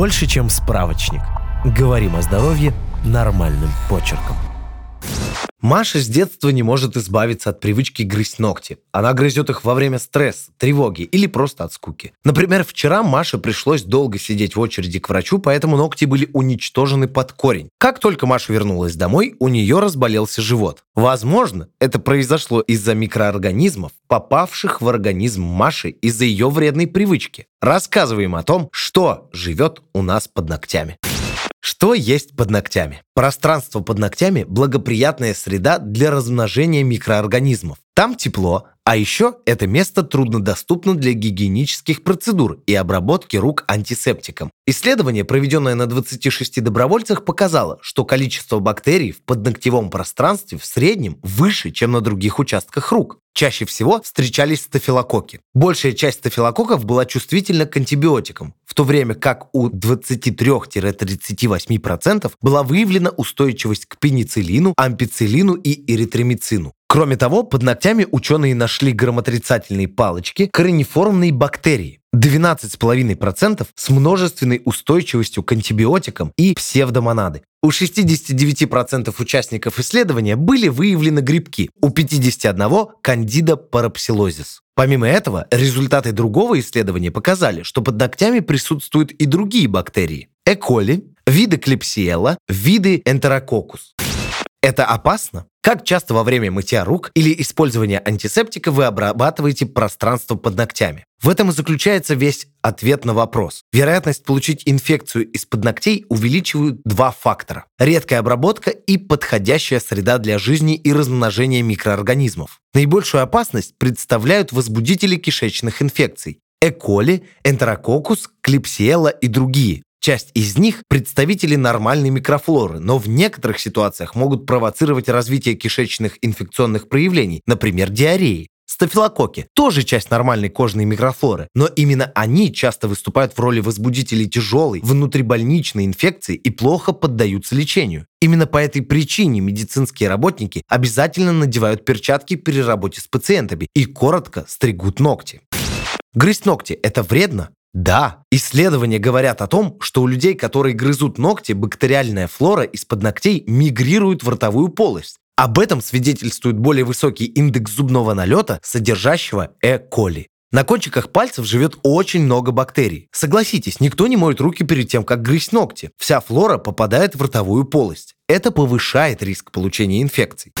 Больше, чем справочник. Говорим о здоровье нормальным почерком. Маша с детства не может избавиться от привычки грызть ногти. Она грызет их во время стресса, тревоги или просто от скуки. Например, вчера Маше пришлось долго сидеть в очереди к врачу, поэтому ногти были уничтожены под корень. Как только Маша вернулась домой, у нее разболелся живот. Возможно, это произошло из-за микроорганизмов, попавших в организм Маши из-за ее вредной привычки. Рассказываем о том, что живет у нас под ногтями. Что есть под ногтями? Пространство под ногтями – благоприятная среда для размножения микроорганизмов. Там тепло, а еще это место труднодоступно для гигиенических процедур и обработки рук антисептиком. Исследование, проведенное на 26 добровольцах, показало, что количество бактерий в подногтевом пространстве в среднем выше, чем на других участках рук. Чаще всего встречались стафилококки. Большая часть стафилококков была чувствительна к антибиотикам, в то время как у 23-38% была выявлена устойчивость к пенициллину, ампициллину и эритромицину. Кроме того, под ногтями ученые нашли грамотрицательные палочки коренеформной бактерии. 12,5% с множественной устойчивостью к антибиотикам и псевдомонады. У 69% участников исследования были выявлены грибки, у 51% – кандида парапсилозис. Помимо этого, результаты другого исследования показали, что под ногтями присутствуют и другие бактерии. Э. коли, виды клепсиела, виды энтерококус. Это опасно? Как часто во время мытья рук или использования антисептика вы обрабатываете пространство под ногтями? В этом и заключается весь ответ на вопрос. Вероятность получить инфекцию из-под ногтей увеличивают два фактора. Редкая обработка и подходящая среда для жизни и размножения микроорганизмов. Наибольшую опасность представляют возбудители кишечных инфекций. Э. коли, энтерококус, клепсиела и другие. Часть из них – представители нормальной микрофлоры, но в некоторых ситуациях могут провоцировать развитие кишечных инфекционных проявлений, например, диареи. Стафилококки – тоже часть нормальной кожной микрофлоры, но именно они часто выступают в роли возбудителей тяжелой внутрибольничной инфекции и плохо поддаются лечению. Именно по этой причине медицинские работники обязательно надевают перчатки при работе с пациентами и коротко стригут ногти. Грызть ногти – это вредно? Да, исследования говорят о том, что у людей, которые грызут ногти, бактериальная флора из-под ногтей мигрирует в ротовую полость. Об этом свидетельствует более высокий индекс зубного налета, содержащего Э. коли. На кончиках пальцев живет очень много бактерий. Согласитесь, никто не моет руки перед тем, как грызть ногти. Вся флора попадает в ротовую полость. Это повышает риск получения инфекций.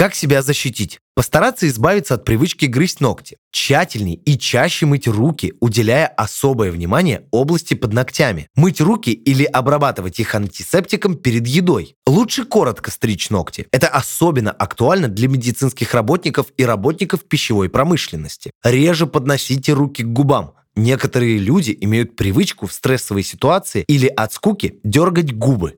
Как себя защитить? Постараться избавиться от привычки грызть ногти. Тщательней и чаще мыть руки, уделяя особое внимание области под ногтями. Мыть руки или обрабатывать их антисептиком перед едой. Лучше коротко стричь ногти. Это особенно актуально для медицинских работников и работников пищевой промышленности. Реже подносите руки к губам. Некоторые люди имеют привычку в стрессовой ситуации или от скуки дергать губы.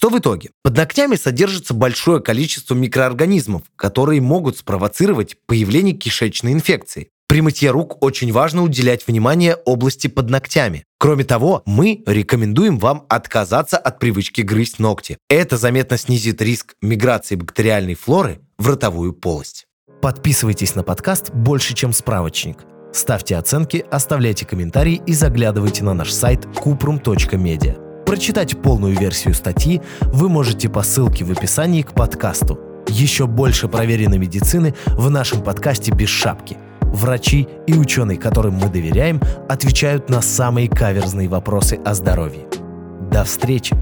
Что в итоге? Под ногтями содержится большое количество микроорганизмов, которые могут спровоцировать появление кишечной инфекции. При мытье рук очень важно уделять внимание области под ногтями. Кроме того, мы рекомендуем вам отказаться от привычки грызть ногти. Это заметно снизит риск миграции бактериальной флоры в ротовую полость. Подписывайтесь на подкаст «Больше, чем справочник». Ставьте оценки, оставляйте комментарии и заглядывайте на наш сайт kuprum.media. Прочитать полную версию статьи вы можете по ссылке в описании к подкасту. Еще больше проверенной медицины в нашем подкасте «Без шапки». Врачи и ученые, которым мы доверяем, отвечают на самые каверзные вопросы о здоровье. До встречи!